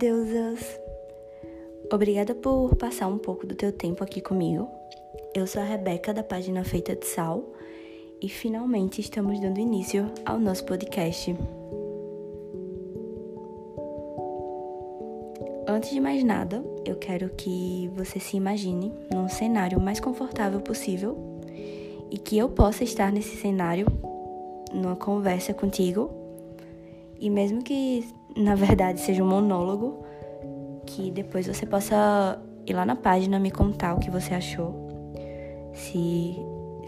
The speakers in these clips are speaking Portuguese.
deusas! Obrigada por passar um pouco do teu tempo aqui comigo. Eu sou a Rebeca da página Feita de Sal e finalmente estamos dando início ao nosso podcast. Antes de mais nada, eu quero que você se imagine num cenário mais confortável possível e que eu possa estar nesse cenário numa conversa contigo. E mesmo que na verdade seja um monólogo, que depois você possa ir lá na página me contar o que você achou, se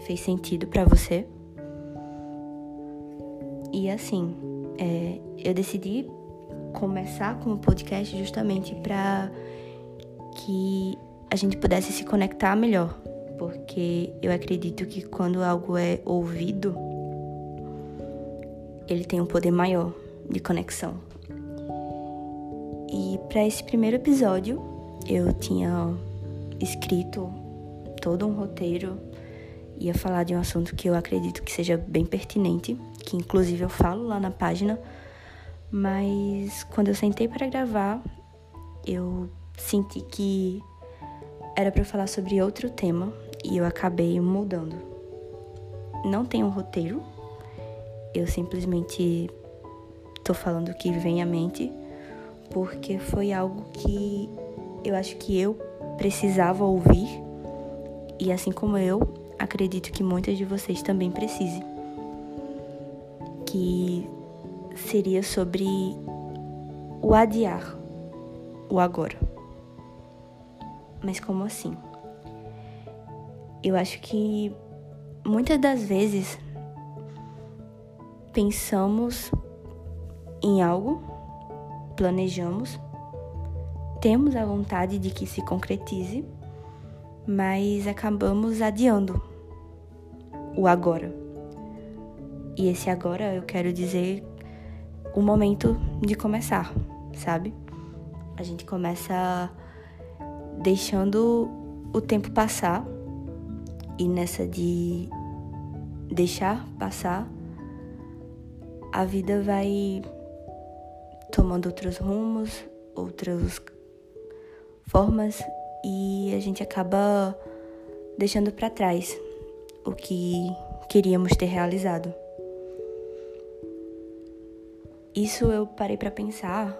fez sentido para você. E assim, é, eu decidi começar com o podcast justamente para que a gente pudesse se conectar melhor, porque eu acredito que quando algo é ouvido, ele tem um poder maior de conexão. Para esse primeiro episódio, eu tinha escrito todo um roteiro, ia falar de um assunto que eu acredito que seja bem pertinente, que inclusive eu falo lá na página, mas quando eu sentei para gravar, eu senti que era para falar sobre outro tema e eu acabei mudando. Não tem um roteiro, eu simplesmente tô falando o que vem à mente porque foi algo que eu acho que eu precisava ouvir e assim como eu, acredito que muitas de vocês também precisem. Que seria sobre o adiar, o agora. Mas como assim? Eu acho que muitas das vezes pensamos em algo planejamos, temos a vontade de que se concretize, mas acabamos adiando o agora. E esse agora eu quero dizer o momento de começar, sabe? A gente começa deixando o tempo passar e nessa de deixar passar, a vida vai tomando outros rumos, outras formas e a gente acaba deixando para trás o que queríamos ter realizado. Isso eu parei para pensar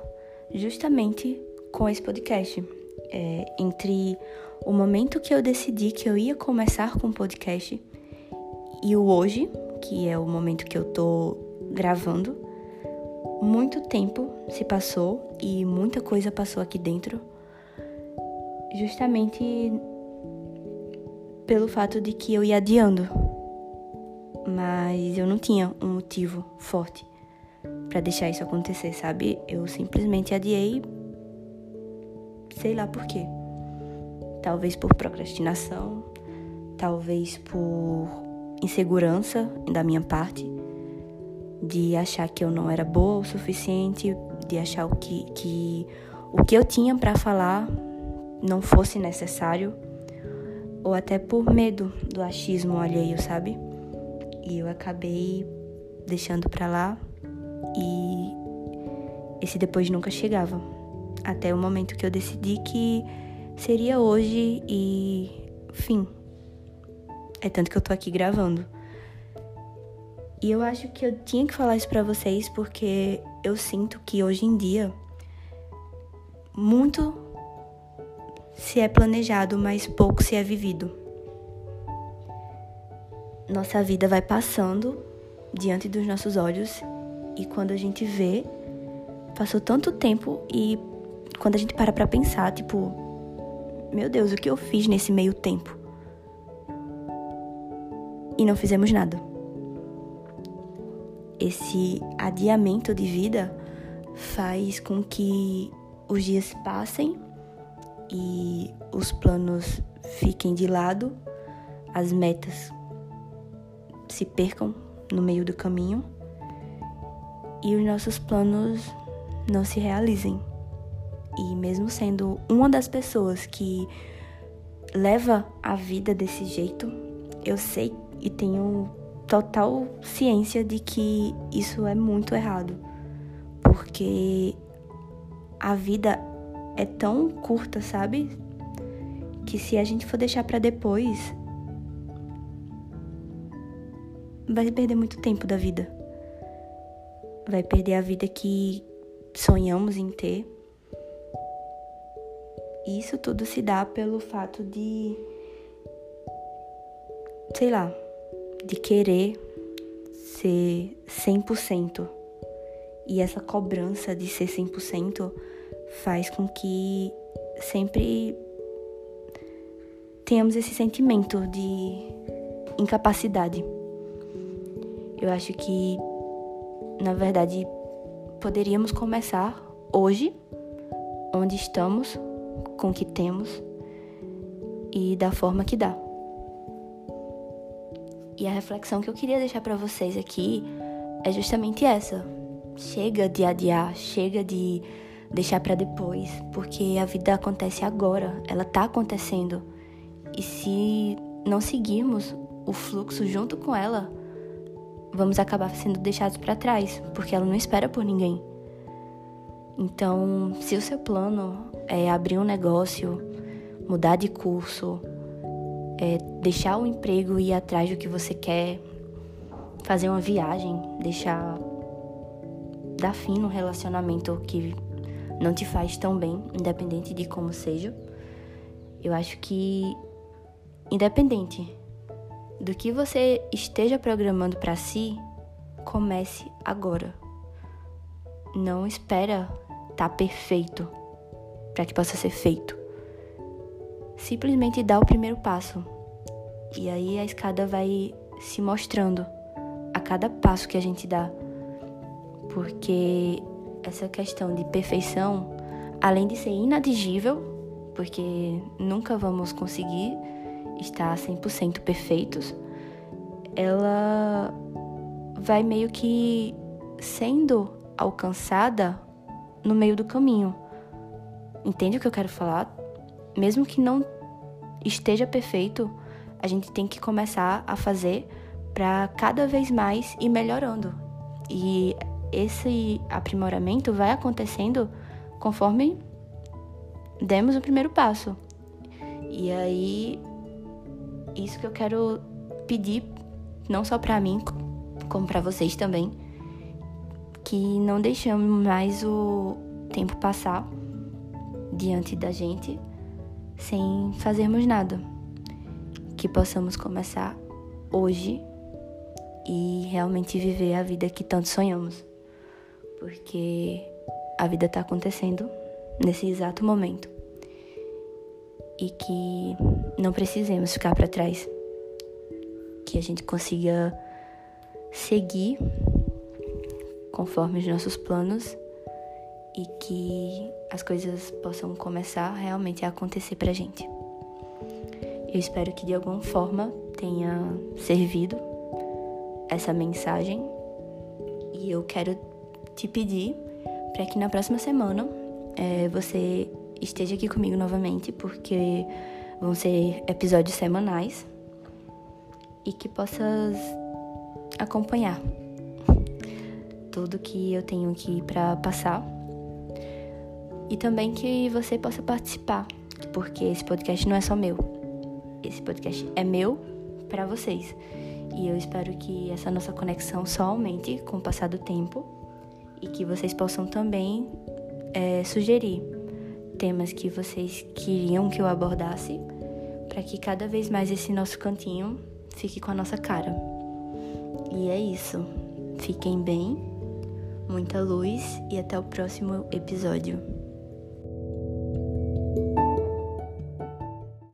justamente com esse podcast. É, entre o momento que eu decidi que eu ia começar com o podcast e o hoje, que é o momento que eu tô gravando, muito tempo se passou e muita coisa passou aqui dentro, justamente pelo fato de que eu ia adiando, mas eu não tinha um motivo forte para deixar isso acontecer, sabe? Eu simplesmente adiei, sei lá por quê. Talvez por procrastinação, talvez por insegurança da minha parte de achar que eu não era boa o suficiente, de achar o que, que o que eu tinha para falar não fosse necessário, ou até por medo do achismo alheio, sabe? E eu acabei deixando para lá e esse depois nunca chegava. Até o momento que eu decidi que seria hoje e fim. É tanto que eu tô aqui gravando. E eu acho que eu tinha que falar isso para vocês porque eu sinto que hoje em dia muito se é planejado, mas pouco se é vivido. Nossa vida vai passando diante dos nossos olhos e quando a gente vê, passou tanto tempo e quando a gente para pra pensar, tipo, meu Deus, o que eu fiz nesse meio tempo? E não fizemos nada esse adiamento de vida faz com que os dias passem e os planos fiquem de lado, as metas se percam no meio do caminho e os nossos planos não se realizem. E mesmo sendo uma das pessoas que leva a vida desse jeito, eu sei e tenho total ciência de que isso é muito errado, porque a vida é tão curta, sabe? Que se a gente for deixar para depois, vai perder muito tempo da vida. Vai perder a vida que sonhamos em ter. Isso tudo se dá pelo fato de sei lá, de querer ser 100%. E essa cobrança de ser 100% faz com que sempre tenhamos esse sentimento de incapacidade. Eu acho que, na verdade, poderíamos começar hoje, onde estamos, com o que temos e da forma que dá. E a reflexão que eu queria deixar para vocês aqui é justamente essa. Chega de adiar, chega de deixar para depois, porque a vida acontece agora, ela tá acontecendo. E se não seguirmos o fluxo junto com ela, vamos acabar sendo deixados para trás, porque ela não espera por ninguém. Então, se o seu plano é abrir um negócio, mudar de curso, é, deixar o emprego e ir atrás do que você quer, fazer uma viagem, deixar dar fim no relacionamento que não te faz tão bem, independente de como seja. Eu acho que independente do que você esteja programando para si, comece agora. Não espera estar tá perfeito para que possa ser feito simplesmente dá o primeiro passo. E aí a escada vai se mostrando a cada passo que a gente dá. Porque essa questão de perfeição, além de ser inatingível, porque nunca vamos conseguir estar 100% perfeitos, ela vai meio que sendo alcançada no meio do caminho. Entende o que eu quero falar? mesmo que não esteja perfeito, a gente tem que começar a fazer para cada vez mais ir melhorando. E esse aprimoramento vai acontecendo conforme demos o primeiro passo. E aí, isso que eu quero pedir, não só para mim, como para vocês também, que não deixamos mais o tempo passar diante da gente sem fazermos nada. Que possamos começar hoje e realmente viver a vida que tanto sonhamos. Porque a vida está acontecendo nesse exato momento. E que não precisemos ficar para trás. Que a gente consiga seguir conforme os nossos planos e que as coisas possam começar realmente a acontecer pra gente. Eu espero que de alguma forma tenha servido essa mensagem e eu quero te pedir para que na próxima semana é, você esteja aqui comigo novamente, porque vão ser episódios semanais e que possas acompanhar tudo que eu tenho aqui para passar e também que você possa participar, porque esse podcast não é só meu. Esse podcast é meu para vocês. E eu espero que essa nossa conexão só aumente com o passar do tempo e que vocês possam também é, sugerir temas que vocês queriam que eu abordasse para que cada vez mais esse nosso cantinho fique com a nossa cara. E é isso. Fiquem bem, muita luz e até o próximo episódio.